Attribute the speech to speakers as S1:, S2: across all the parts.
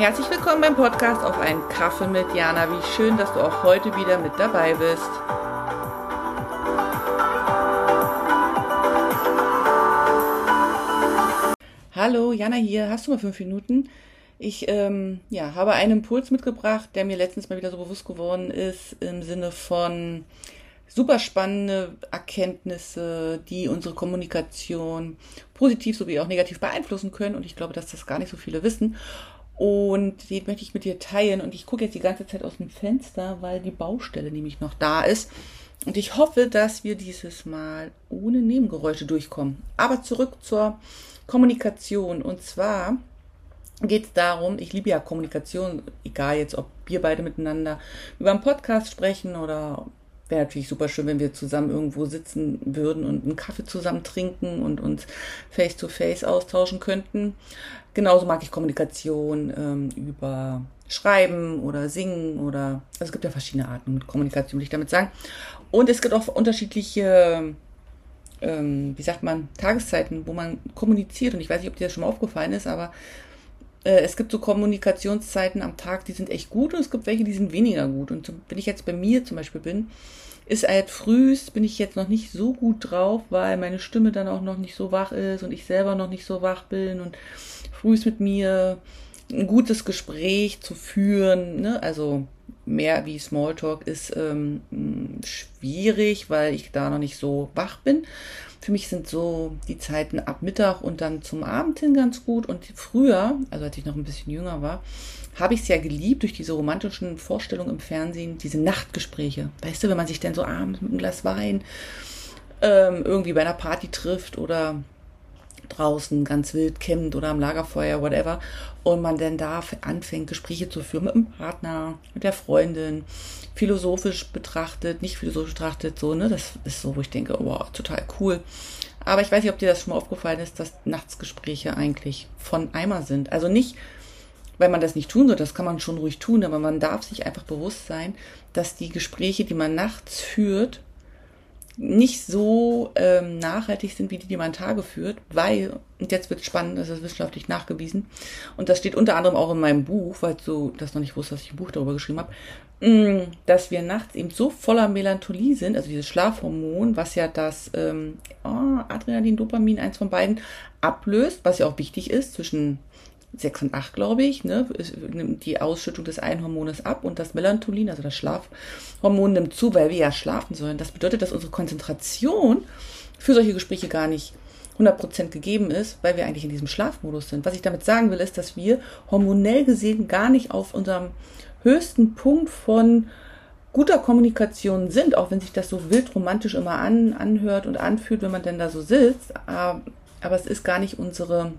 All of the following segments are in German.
S1: Herzlich willkommen beim Podcast auf einen Kaffee mit Jana. Wie schön, dass du auch heute wieder mit dabei bist. Hallo, Jana hier. Hast du mal fünf Minuten? Ich ähm, ja, habe einen Impuls mitgebracht, der mir letztens mal wieder so bewusst geworden ist, im Sinne von super spannende Erkenntnisse, die unsere Kommunikation positiv sowie auch negativ beeinflussen können. Und ich glaube, dass das gar nicht so viele wissen. Und den möchte ich mit dir teilen. Und ich gucke jetzt die ganze Zeit aus dem Fenster, weil die Baustelle nämlich noch da ist. Und ich hoffe, dass wir dieses Mal ohne Nebengeräusche durchkommen. Aber zurück zur Kommunikation. Und zwar geht es darum, ich liebe ja Kommunikation, egal jetzt, ob wir beide miteinander über einen Podcast sprechen oder wäre natürlich super schön, wenn wir zusammen irgendwo sitzen würden und einen Kaffee zusammen trinken und uns face to face austauschen könnten. Genauso mag ich Kommunikation ähm, über Schreiben oder Singen oder also es gibt ja verschiedene Arten mit Kommunikation, will ich damit sagen. Und es gibt auch unterschiedliche, ähm, wie sagt man, Tageszeiten, wo man kommuniziert. Und ich weiß nicht, ob dir das schon mal aufgefallen ist, aber es gibt so Kommunikationszeiten am Tag, die sind echt gut und es gibt welche, die sind weniger gut. Und wenn ich jetzt bei mir zum Beispiel bin, ist halt frühst, bin ich jetzt noch nicht so gut drauf, weil meine Stimme dann auch noch nicht so wach ist und ich selber noch nicht so wach bin und frühst mit mir ein gutes Gespräch zu führen, ne? also mehr wie Smalltalk ist ähm, schwierig, weil ich da noch nicht so wach bin. Für mich sind so die Zeiten ab Mittag und dann zum Abend hin ganz gut. Und früher, also als ich noch ein bisschen jünger war, habe ich es ja geliebt durch diese romantischen Vorstellungen im Fernsehen, diese Nachtgespräche. Weißt du, wenn man sich dann so abends mit einem Glas Wein ähm, irgendwie bei einer Party trifft oder draußen ganz wild campt oder am Lagerfeuer, whatever, und man dann da anfängt, Gespräche zu führen mit dem Partner, mit der Freundin, philosophisch betrachtet, nicht philosophisch betrachtet, so, ne, das ist so, wo ich denke, wow, total cool. Aber ich weiß nicht, ob dir das schon mal aufgefallen ist, dass Nachtsgespräche eigentlich von Eimer sind. Also nicht, weil man das nicht tun soll, das kann man schon ruhig tun, aber man darf sich einfach bewusst sein, dass die Gespräche, die man nachts führt, nicht so ähm, nachhaltig sind wie die, die man Tage führt, weil, und jetzt wird es spannend, das ist wissenschaftlich nachgewiesen, und das steht unter anderem auch in meinem Buch, weil du das noch nicht wusstest, dass ich ein Buch darüber geschrieben habe, mm, dass wir nachts eben so voller Melancholie sind, also dieses Schlafhormon, was ja das ähm, oh, Adrenalin, Dopamin, eins von beiden, ablöst, was ja auch wichtig ist zwischen 6 und 8, glaube ich, ne, nimmt die Ausschüttung des einen Hormones ab und das Melatonin, also das Schlafhormon, nimmt zu, weil wir ja schlafen sollen. Das bedeutet, dass unsere Konzentration für solche Gespräche gar nicht 100% gegeben ist, weil wir eigentlich in diesem Schlafmodus sind. Was ich damit sagen will, ist, dass wir hormonell gesehen gar nicht auf unserem höchsten Punkt von guter Kommunikation sind, auch wenn sich das so wild romantisch immer an, anhört und anfühlt, wenn man denn da so sitzt. Aber, aber es ist gar nicht unsere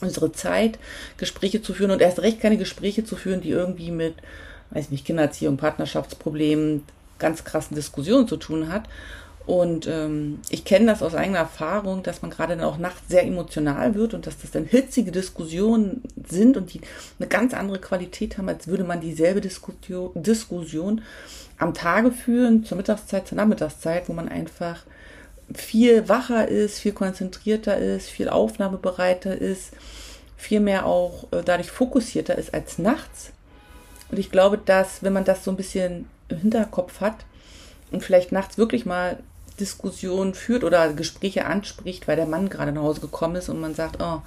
S1: unsere Zeit, Gespräche zu führen und erst recht keine Gespräche zu führen, die irgendwie mit, weiß nicht, Kindererziehung, Partnerschaftsproblemen, ganz krassen Diskussionen zu tun hat. Und ähm, ich kenne das aus eigener Erfahrung, dass man gerade dann auch nachts sehr emotional wird und dass das dann hitzige Diskussionen sind und die eine ganz andere Qualität haben, als würde man dieselbe Diskussion, Diskussion am Tage führen, zur Mittagszeit, zur Nachmittagszeit, wo man einfach viel wacher ist, viel konzentrierter ist, viel aufnahmebereiter ist, viel mehr auch äh, dadurch fokussierter ist als nachts. Und ich glaube, dass wenn man das so ein bisschen im Hinterkopf hat und vielleicht nachts wirklich mal Diskussionen führt oder Gespräche anspricht, weil der Mann gerade nach Hause gekommen ist und man sagt, oh,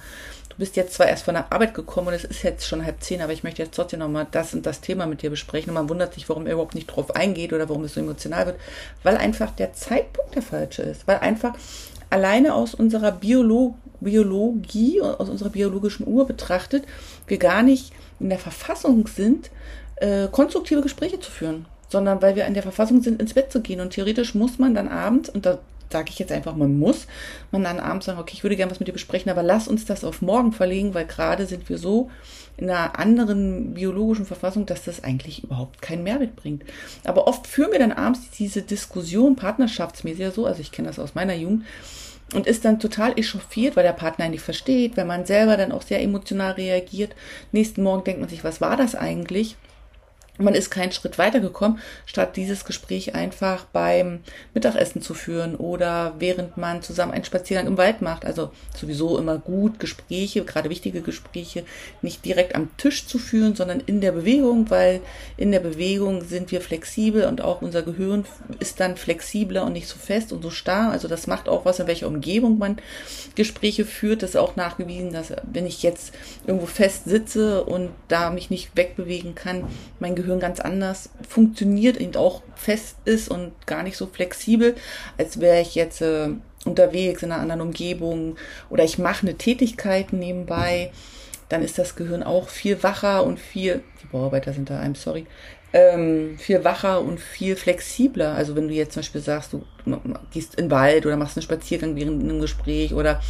S1: du bist jetzt zwar erst von der Arbeit gekommen und es ist jetzt schon halb zehn, aber ich möchte jetzt trotzdem nochmal das und das Thema mit dir besprechen. Und man wundert sich, warum er überhaupt nicht drauf eingeht oder warum es so emotional wird, weil einfach der Zeitpunkt der falsche ist, weil einfach alleine aus unserer Biolo Biologie, aus unserer biologischen Uhr betrachtet, wir gar nicht in der Verfassung sind, äh, konstruktive Gespräche zu führen sondern weil wir in der Verfassung sind, ins Bett zu gehen. Und theoretisch muss man dann abends, und da sage ich jetzt einfach, man muss, man dann abends sagen, okay, ich würde gerne was mit dir besprechen, aber lass uns das auf morgen verlegen, weil gerade sind wir so in einer anderen biologischen Verfassung, dass das eigentlich überhaupt keinen Mehrwert bringt. Aber oft führen wir dann abends diese Diskussion partnerschaftsmäßig so, also ich kenne das aus meiner Jugend, und ist dann total echauffiert, weil der Partner nicht versteht, wenn man selber dann auch sehr emotional reagiert. Nächsten Morgen denkt man sich, was war das eigentlich? Man ist keinen Schritt weitergekommen, statt dieses Gespräch einfach beim Mittagessen zu führen oder während man zusammen einen Spaziergang im Wald macht. Also sowieso immer gut, Gespräche, gerade wichtige Gespräche, nicht direkt am Tisch zu führen, sondern in der Bewegung, weil in der Bewegung sind wir flexibel und auch unser Gehirn ist dann flexibler und nicht so fest und so starr. Also das macht auch was, in welcher Umgebung man Gespräche führt. Das ist auch nachgewiesen, dass wenn ich jetzt irgendwo fest sitze und da mich nicht wegbewegen kann, mein Gehirn Gehirn ganz anders funktioniert und auch fest ist und gar nicht so flexibel, als wäre ich jetzt äh, unterwegs in einer anderen Umgebung oder ich mache eine Tätigkeit nebenbei, dann ist das Gehirn auch viel wacher und viel, die Bauarbeiter sind da, I'm sorry, ähm, viel wacher und viel flexibler. Also wenn du jetzt zum Beispiel sagst, du gehst in den Wald oder machst einen Spaziergang während einem Gespräch oder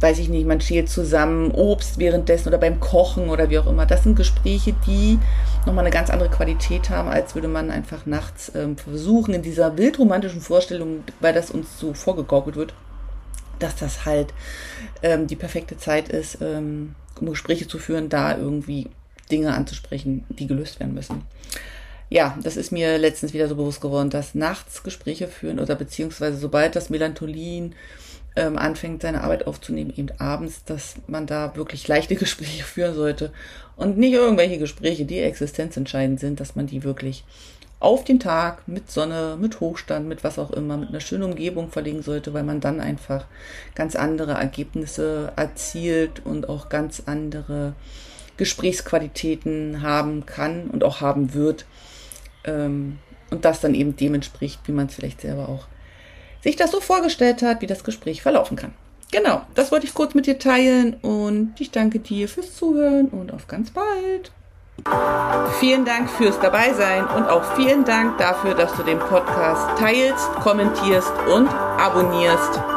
S1: weiß ich nicht, man schält zusammen Obst währenddessen oder beim Kochen oder wie auch immer. Das sind Gespräche, die nochmal eine ganz andere Qualität haben, als würde man einfach nachts ähm, versuchen, in dieser wildromantischen Vorstellung, weil das uns so vorgegaukelt wird, dass das halt ähm, die perfekte Zeit ist, ähm, um Gespräche zu führen, da irgendwie Dinge anzusprechen, die gelöst werden müssen. Ja, das ist mir letztens wieder so bewusst geworden, dass nachts Gespräche führen oder beziehungsweise sobald das Melatonin ähm, anfängt, seine Arbeit aufzunehmen, eben abends, dass man da wirklich leichte Gespräche führen sollte und nicht irgendwelche Gespräche, die existenzentscheidend sind, dass man die wirklich auf den Tag mit Sonne, mit Hochstand, mit was auch immer, mit einer schönen Umgebung verlegen sollte, weil man dann einfach ganz andere Ergebnisse erzielt und auch ganz andere Gesprächsqualitäten haben kann und auch haben wird. Ähm, und das dann eben dem entspricht, wie man es vielleicht selber auch sich das so vorgestellt hat, wie das Gespräch verlaufen kann. Genau, das wollte ich kurz mit dir teilen und ich danke dir fürs Zuhören und auf ganz bald. Vielen Dank fürs Dabeisein und auch vielen Dank dafür, dass du den Podcast teilst, kommentierst und abonnierst.